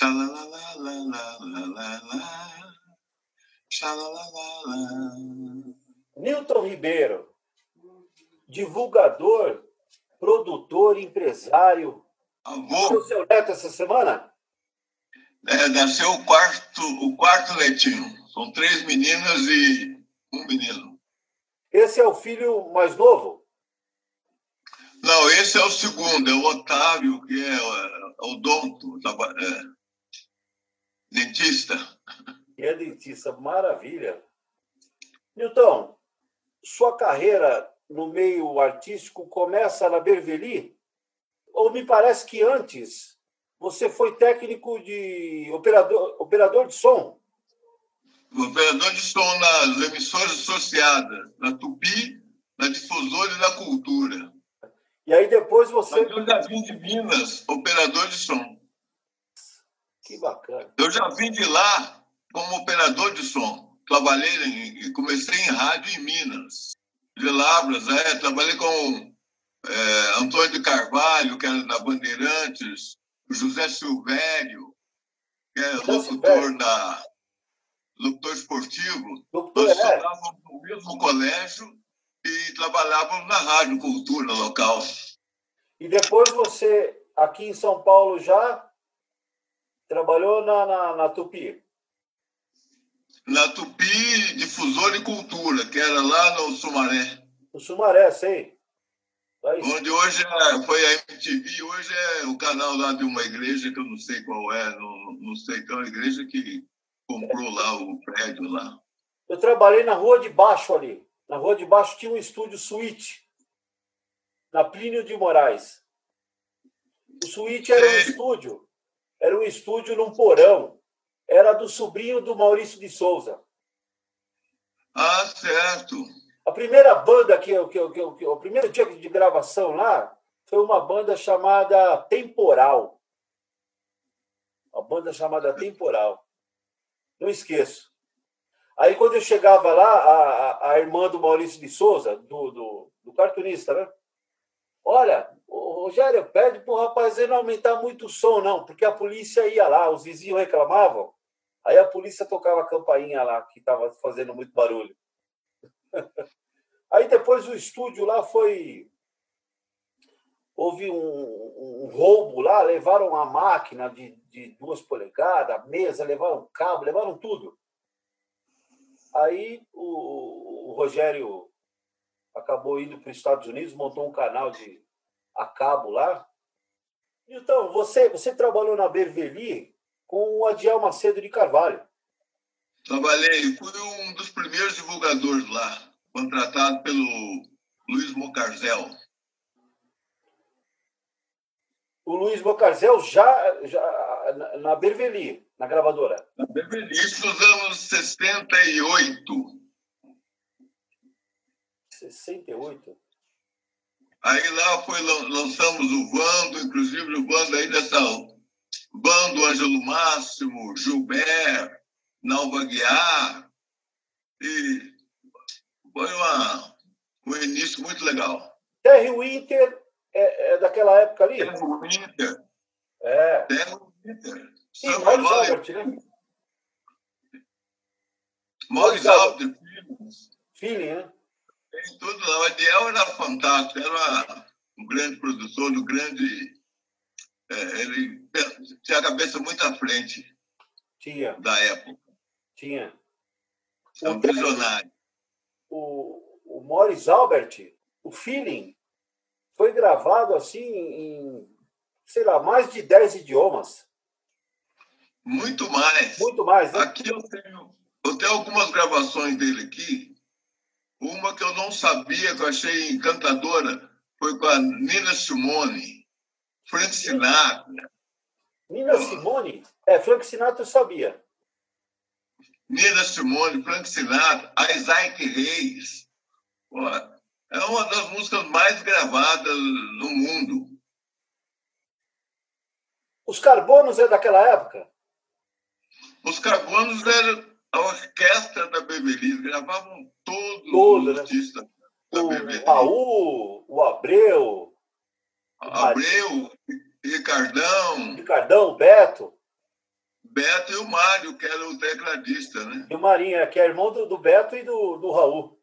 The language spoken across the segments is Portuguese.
Xalalalalalalala. Xalalalala. Newton Ribeiro, divulgador, produtor, empresário. Avô, O seu neto essa semana? é, nasceu o quarto, o quarto netinho. São três meninas e um menino. Esse é o filho mais novo? Não, esse é o segundo, é o Otávio, que é é, odonto, traba- é, dentista. E é dentista, maravilha. Newton, sua carreira no meio artístico começa na Berveli? Ou me parece que antes você foi técnico de operador, operador de som? Operador de som nas emissoras associadas, na Tupi, na Difusora e na Cultura. E aí depois você. Mas eu já vim de Minas, operador de som. Que bacana. Eu já vim de lá como operador de som. Trabalhei em, comecei em rádio em Minas. De Labras, é, trabalhei com é, Antônio de Carvalho, que era da Bandeirantes, José Silvério, que é José locutor da locutor esportivo. Doutor, Nós é, estudávamos no mesmo colégio e trabalhávamos na rádio cultura local. e depois você, aqui em São Paulo, já trabalhou na, na, na Tupi. Na Tupi, Difusora e Cultura, que era lá no Sumaré. No Sumaré, sei. Aí, Onde hoje é, foi a MTV, hoje é o canal lá de uma igreja que eu não sei qual é, não, não sei, que é uma igreja que comprou lá o prédio lá. eu trabalhei na Rua de Baixo ali. Na Rua de Baixo tinha um estúdio suíte, na Plínio de Moraes. O suíte era um estúdio, era um estúdio num porão. Era do sobrinho do Maurício de Souza. Ah, certo. A primeira banda que eu, que eu, que eu, que eu- o primeiro dia de gravação lá foi uma banda chamada Temporal. Uma banda chamada Temporal. Não esqueço. Aí quando eu chegava lá, a, a, a irmã do Maurício de Souza, do, do, do cartunista, né? Olha, o Rogério, pede para o rapaz não aumentar muito o som, não, porque a polícia ia lá, os vizinhos reclamavam. Aí a polícia tocava a campainha lá, que estava fazendo muito barulho. Aí depois o estúdio lá foi. Houve um, um roubo lá, levaram a máquina de, de duas polegadas, mesa, levaram cabo, levaram tudo. Aí o, o Rogério acabou indo para os Estados Unidos, montou um canal de a cabo lá. Então, você, você trabalhou na Berveli com o Adiel Macedo de Carvalho. Trabalhei, fui um dos primeiros divulgadores lá, contratado pelo Luiz Mocarzel. O Luiz Bocarzel já, já na- na Berveli, na gravadora. Na Beverly, Isso nos anos 68. 68. Aí lá foi, lan- lançamos o Vando, inclusive o Vando aí dessa. Vando, Ângelo Máximo, Gilberto, Nalva Guiar. E foi uma, um início muito legal. Terry Winter é, é daquela época ali? Terra Winter, É. Terra Winter, Sim, Vale, Albert, né? Maurício Albert, Feeling, né? Tem tudo lá. O Adiel era fantástico, era um grande produtor, um grande. é, ele tinha a cabeça muito à frente Tinha, da época. tinha. É um visionário. O, o Morris Albert, o Feeling, foi gravado assim em, sei lá, mais de 10 idiomas. Muito mais. Muito mais, né? Aqui eu tenho, eu tenho algumas gravações dele aqui. Uma que eu não sabia, que eu achei encantadora, foi com a Nina Simone, Frank Sinatra. Nina Simone, é, Frank Sinatra eu sabia. Nina Simone, Frank Sinatra, Isaac Reis. É uma das músicas mais gravadas no mundo. Os Carbonos é daquela época? Os Carbonos eram a orquestra da Beverly, gravavam todos Todo, os né? artistas da O Beverly. Raul, o Abreu, Abreu, Ricardão, Ricardão, Beto. Beto e o Mário, que era o tecladista, né? E o Marinho, é, que é irmão do, do Beto e do, do Raul.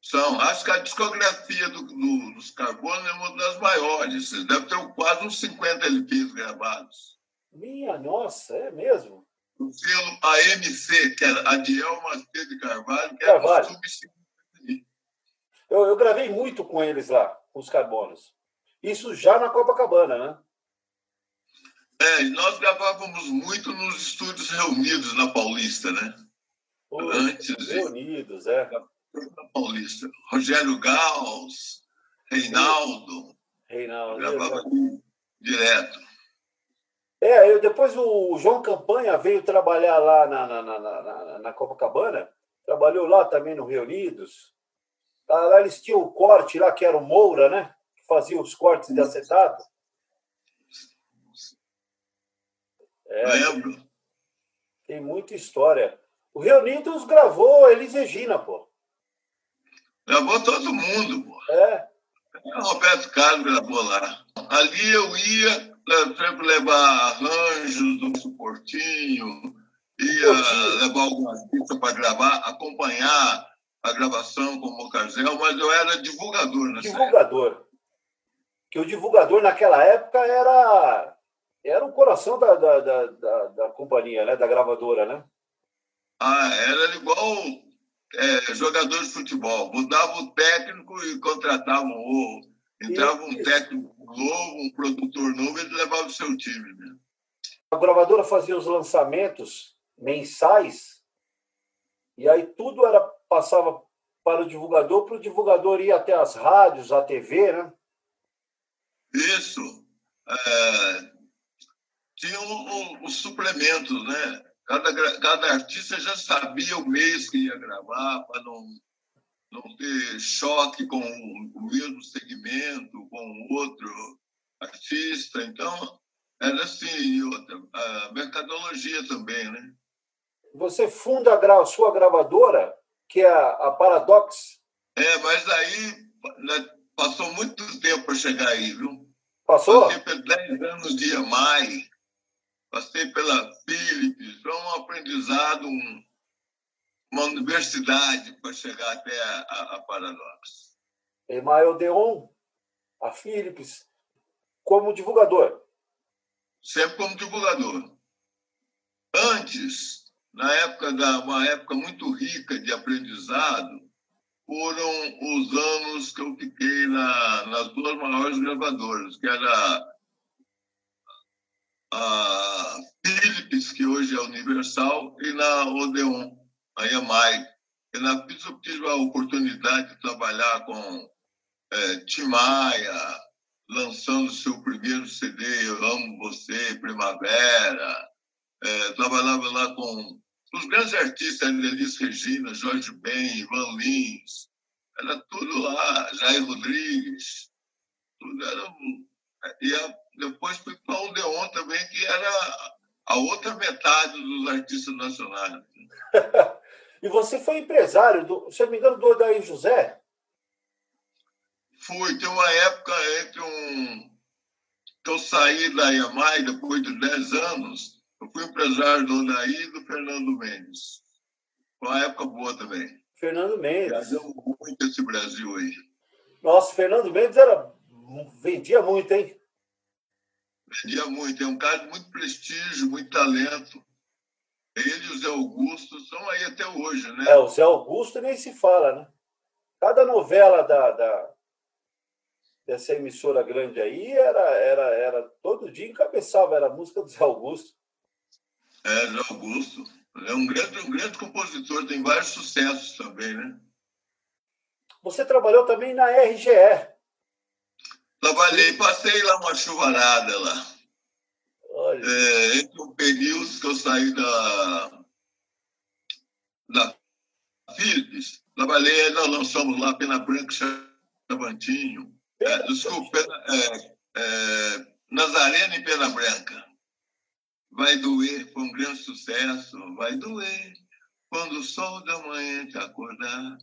São. Acho que a discografia do, do, dos Carbono é uma das maiores. Deve ter quase uns 50 LPs gravados. Minha nossa, é mesmo? O selo AMC, que era Adiel Macedo de Carvalho, que Carvalho. era o substituto. Eu, eu gravei muito com eles lá, com os Carbonos. Isso já na Copacabana, né? É, e nós gravávamos muito nos estúdios reunidos na Paulista, né? Antes Reunidos, é. Na Paulista. Rogério Gauss, Reinaldo, Reinaldo. gravava direto. É, eu, depois o João Campanha veio trabalhar lá na, na, na, na, na Copacabana, trabalhou lá também no Reunidos. Lá, lá eles tinham o corte lá, que era o Moura, né? Que fazia os cortes de acetato. É, Lembro. tem muita história. O Reunidos gravou Elis Regina, pô. Gravou todo mundo, pô. É, O Roberto Carlos gravou lá. Ali eu ia sempre levar arranjos do suportinho, ia levar alguma artista para gravar, acompanhar a gravação com o Mocarzel, mas eu era divulgador nessa época. divulgador. Que o divulgador naquela época era era o coração da, da, da, da, da companhia, né? Da gravadora, né? Ah, era igual eh, jogador de futebol. Mudava o técnico e contratavam o. Entrava um técnico novo, um produtor novo, ele levava o seu time. Né? A gravadora fazia os lançamentos mensais e aí tudo era passava para o divulgador, para o divulgador ir até as rádios, a TV, né? Isso. É, tinha o- o- os suplementos, né? Cada, cada artista já sabia o mês que ia gravar, para não, não ter choque com o, mesmo segmento, com outro artista. Então, era assim. Outra, a mercadologia também, né? Você funda a sua gravadora, que é a, Paradox. É, mas aí né, passou muito tempo para chegar aí, viu? Passou? Passei por 10 anos de EMAI, passei pela Philips, foi um aprendizado, um- uma universidade para chegar até a, a, a Paradox. Emael Deon, a Philips, como divulgador. Sempre como divulgador. Antes, na época da uma época muito rica de aprendizado, foram os anos que eu fiquei na, nas duas maiores gravadoras, que era a Philips, que hoje é Universal, e na Odeon, a EMAI. E na Philips eu tive a oportunidade de trabalhar com é, Tim Maia, lançando seu primeiro CD, Eu Amo Você, Primavera. É, trabalhava lá com os grandes artistas, Elis Regina, Jorge Ben, Ivan Lins. Era tudo lá, Jair Rodrigues. Tudo era. E a- depois fui para o Odeon também, que era a outra metade dos artistas nacionais. E você foi empresário, do, se eu não me engano, do Odair José? Fui, tem uma época entre um. que eu saí da Yamai depois de 10 anos, eu fui empresário do Odaí e do Fernando Mendes. Foi uma época boa também. Fernando Mendes. Viajamos muito esse Brasil aí. Nossa, Fernando Mendes era, vendia muito, hein? Vendia muito, é um cara de muito prestígio, muito talento. Ele e o Zé Augusto estão aí até hoje, né? É, o Zé Augusto nem se fala, né? Cada novela da, da- dessa emissora grande aí era, era, era todo dia encabeçava, era a música do Zé Augusto. É, Zé Augusto. É um grande, um grande compositor, tem vários sucessos também, né? Você trabalhou também na RGE. Trabalhei, passei lá uma chuvarada lá. É, entre o período que eu saí da, da Philips, trabalhei, nós lançamos lá Pena Branca Chavantinho. É, desculpa, é, é, e Pena Branca. Vai doer, foi um grande sucesso. Vai doer quando o sol da manhã te acordar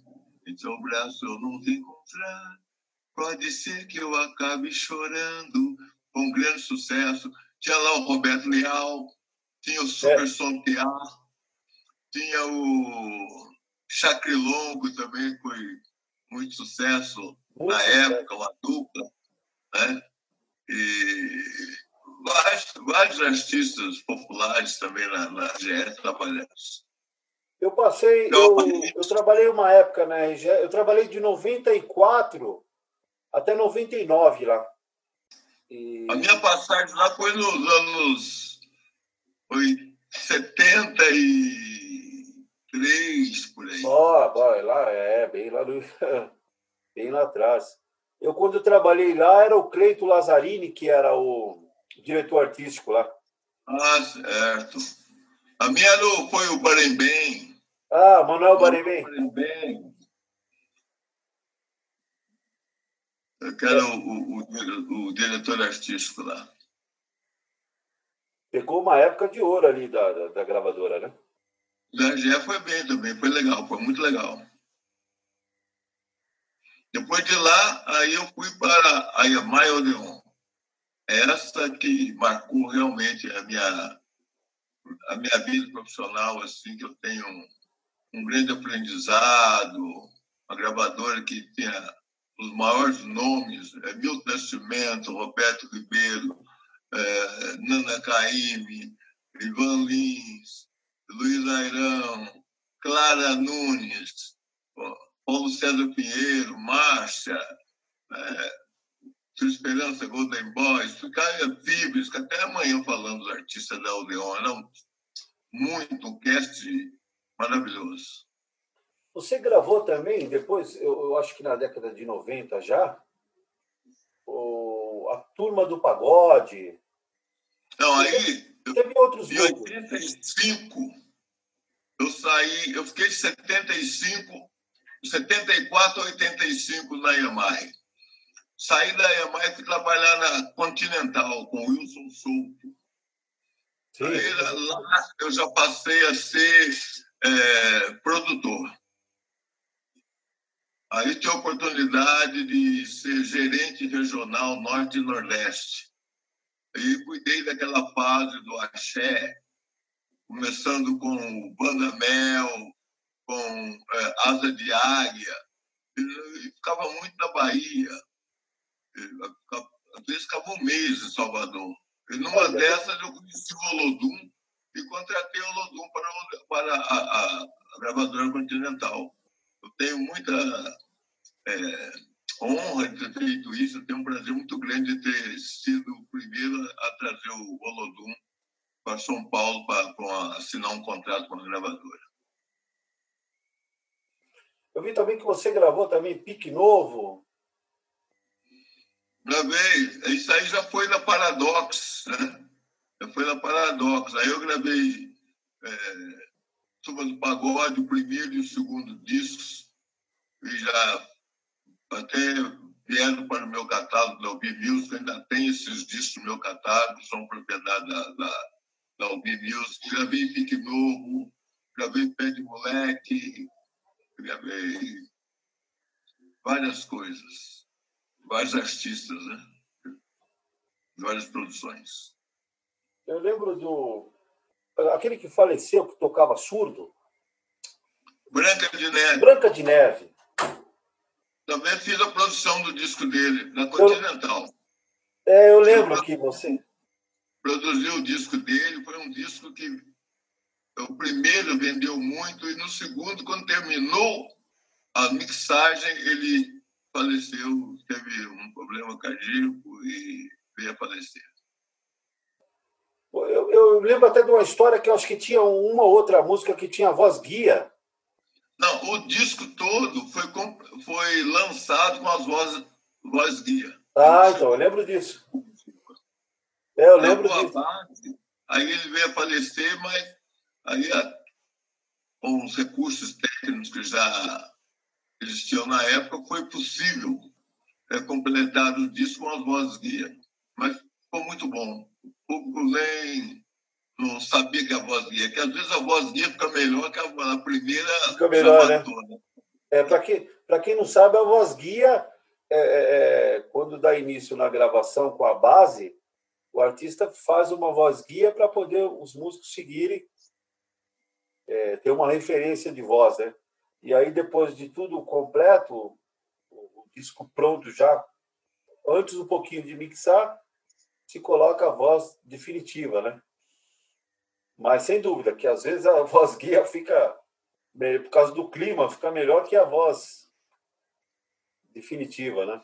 em seu braço eu não te encontrar. Pode ser que eu acabe chorando. Foi um grande sucesso. Tinha lá o Roberto Leal, tinha o Super é. Som tinha o Chacrilongo também, foi muito sucesso muito na sucesso. época, uma dupla. Né? E vários, vários artistas populares também na, na GE trabalhando. Eu passei, eu, eu trabalhei uma época na RGE, eu trabalhei de 94 até 99 lá. E... A minha passagem lá foi nos anos foi 73, por aí. Ó, oh, lá, é, bem lá, no, bem lá atrás. Eu, quando eu trabalhei lá, era o Cleito Lazzarini, que era o diretor artístico lá. Ah, certo. A minha foi o Barembem. Ah, Manuel Barembem. Barembem. Que era o, o, o, diretor artístico lá. Pegou uma época de ouro ali da, da, da gravadora, né? Da GE foi bem também, foi legal, foi muito legal. Depois de lá, aí eu fui para a Yamai Odeon. Essa que marcou realmente a minha, a minha vida profissional, assim, que eu tenho um, um grande aprendizado, uma gravadora que tinha os maiores nomes, é, Milton Nascimento, Roberto Ribeiro, é, Nana Caymmi, Ivan Lins, Luiz Airão, Clara Nunes, Paulo César Pinheiro, Márcia, é, Esperança Golden Boys, ficaria Fibres, que até amanhã falando dos artistas da Odeon, era um, muito um cast maravilhoso. Você gravou também, depois, eu, eu acho que na década de 90 já, o, a Turma do Pagode. Não, aí. Teve outros Em 85, eu saí, eu fiquei de 75, 74 a 85 na Yamaha. Saí da Yamaha e fui trabalhar na Continental com o Wilson Souto. Sim. Aí, lá eu já passei a ser é, produtor. Aí tive a oportunidade de ser gerente regional Norte e Nordeste. E cuidei daquela fase do axé, começando com Banda Mel, com é, Asa de Águia. E ficava muito na Bahia. Às vezes ficava um mês em Salvador. E numa dessas eu conheci o Olodum e contratei o Olodum para, para a, a, a gravadora Continental. Eu tenho muita é, honra de ter feito isso, eu tenho um prazer muito grande de ter sido o primeiro a trazer o Olodum para São Paulo para assinar um contrato com a gravadora. Eu vi também que você gravou também Pique Novo. Gravei. Isso aí já foi na Paradox, né? Já foi na Paradox. Aí eu gravei é, Turma do Pagode, o primeiro e o segundo discos. E já até vieram para o meu catálogo da Albi Music, ainda tem esses discos no meu catálogo, são propriedade da, da, da Albi Music. Gravei Pique Novo, gravei Pé de Moleque, gravei várias coisas, vários artistas, né? várias produções. Eu lembro do. Aquele que faleceu, que tocava surdo. Branca de Neve. Branca de Neve. Também fiz a produção do disco dele, na Continental. Eu, é, eu lembro que você. Produziu o disco dele, foi um disco que o primeiro vendeu muito, e no segundo, quando terminou a mixagem, ele faleceu, teve um problema cardíaco e veio a falecer. Eu, lembro até de uma história que eu acho que tinha uma outra música que tinha voz guia. Não, o disco todo foi, foi lançado com as vozes, voz guia. Ah, então, eu lembro disso. É, eu lembro disso. Base, aí ele veio a falecer, mas aí com os recursos técnicos que já existiam na época, foi possível é, completar o disco com as vozes guia. Mas ficou muito bom. O público nem não sabia que a voz guia, que às vezes a voz guia fica melhor que a, a primeira. Fica melhor, né? É, Para quem, quem não sabe, a voz guia, é, é, é, quando dá início na gravação com a base, o artista faz uma voz guia para poder os músicos seguirem, é, ter uma referência de voz, né? E aí, depois de tudo completo, o, o disco pronto já, antes um pouquinho de mixar, se coloca a voz definitiva, né? Mas sem dúvida que às vezes a voz guia fica, por causa do clima, fica melhor que a voz definitiva, né?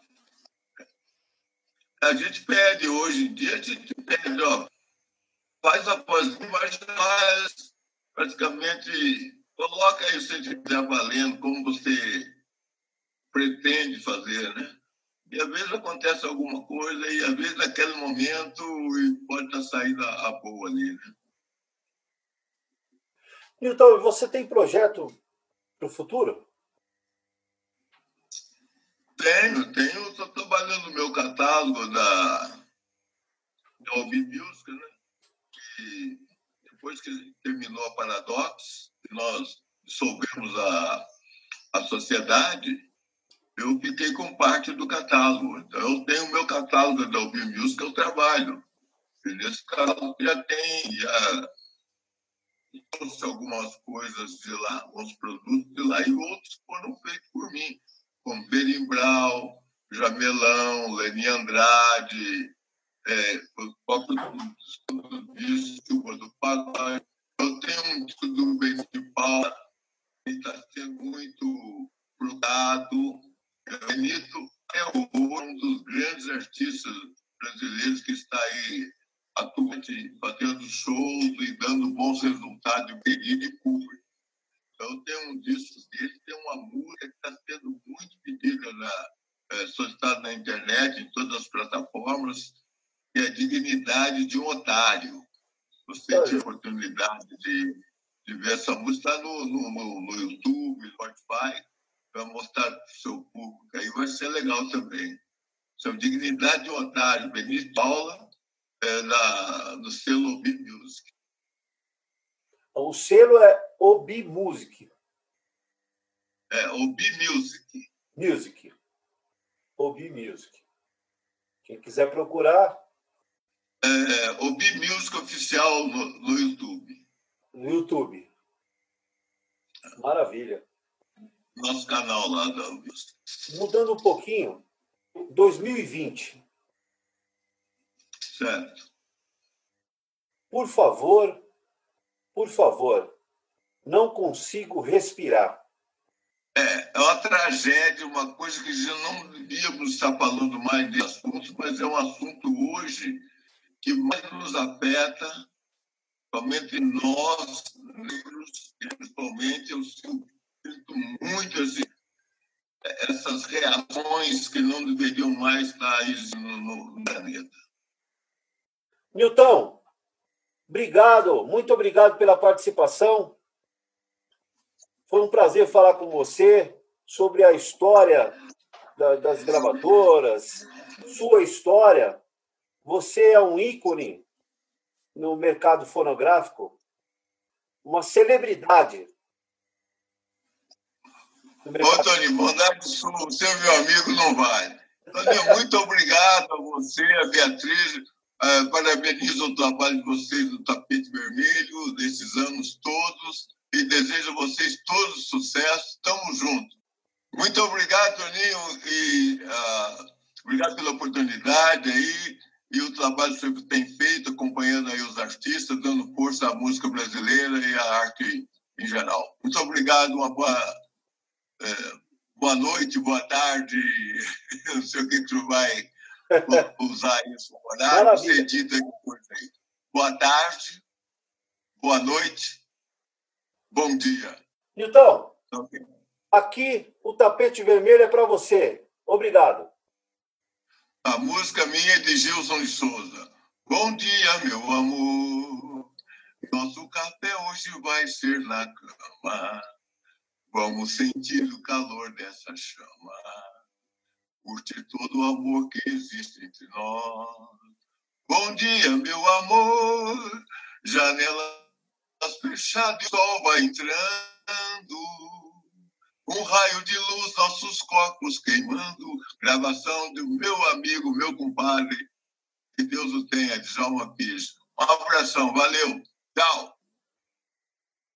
A gente pede hoje em dia, a gente pede, ó, faz a voz, mas faz praticamente, coloca aí se estiver valendo, como você pretende fazer, né? E às vezes acontece alguma coisa e às vezes naquele momento pode estar saindo a boa ali, né? Milton, você tem projeto para o futuro? Tenho, tenho. Estou trabalhando no meu catálogo da, da Obi Music, né? E depois que terminou a Paradox, nós dissolvemos a, a sociedade, eu fiquei com parte do catálogo. Então, eu tenho o meu catálogo da Obi Music, eu trabalho. E nesse catálogo já tem, já trouxe algumas coisas de lá, alguns produtos de lá, e outros foram feitos por mim, como Berimbral, Jamelão, Leni Andrade, é, o próprio disco do Papai. Eu tenho um disco do Benito de Paula, que está sendo muito procurado. Benito é um dos grandes artistas brasileiros que está aí atuante, fazendo shows e dando bons resultados em pedido de público. Então, tem um disco dele, tem uma música que está sendo muito pedida, na, é, solicitada na internet, em todas as plataformas, que é a dignidade de um otário. Você tem a oportunidade de, de ver essa música, está no, no, no YouTube, Spotify, vai mostrar para o seu público, aí vai ser legal também. São Dignidade de um Otário, Benito Paula, é, na, no selo Obi Music. O selo é Obi Music. É, Obi Music. Music. Obi Music. Quem quiser procurar. É, Obi Music Oficial no, no YouTube. No YouTube. Maravilha. Nosso canal lá da Mudando um pouquinho, 2020 Certo. Por favor, por favor, não consigo respirar. É, é uma tragédia, uma coisa que já não devíamos estar falando mais de assunto, mas é um assunto hoje que mais nos afeta, somente nós, negros, principalmente, eu sinto muito assim, essas reações que não deveriam mais estar existindo no planeta. Nilton, obrigado, muito obrigado pela participação. Foi um prazer falar com você sobre a história das gravadoras, sua história. Você é um ícone no mercado fonográfico, uma celebridade. Ô, Tony, bondade sua, você é meu amigo, não vale. Tony, muito obrigado a você, a Beatriz, Uh, parabenizo o trabalho de vocês do Tapete Vermelho, desses anos todos, e desejo a vocês todos sucesso. Estamos juntos. Muito obrigado, Toninho, e uh, obrigado pela oportunidade aí, e o trabalho que você tem feito, acompanhando aí os artistas, dando força à música brasileira e à arte em geral. Muito obrigado, uma boa, é, boa noite, boa tarde, não sei o que tu vai usar isso horário, depois aí. Boa tarde, boa noite, bom dia. Okay. aqui o tapete vermelho é para você. Obrigado. A música minha é de Gilson de Souza. Bom dia, meu amor. Nosso café hoje vai ser na cama. Vamos sentir o calor dessa chama curtir todo o amor que existe entre nós. Bom dia, meu amor, janelas fechadas, sol vai entrando. Um raio de luz, nossos copos queimando. Gravação do meu amigo, meu compadre, Que Deus o tenha, Djalma Pires. Um abração, valeu. Tchau.